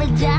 every day.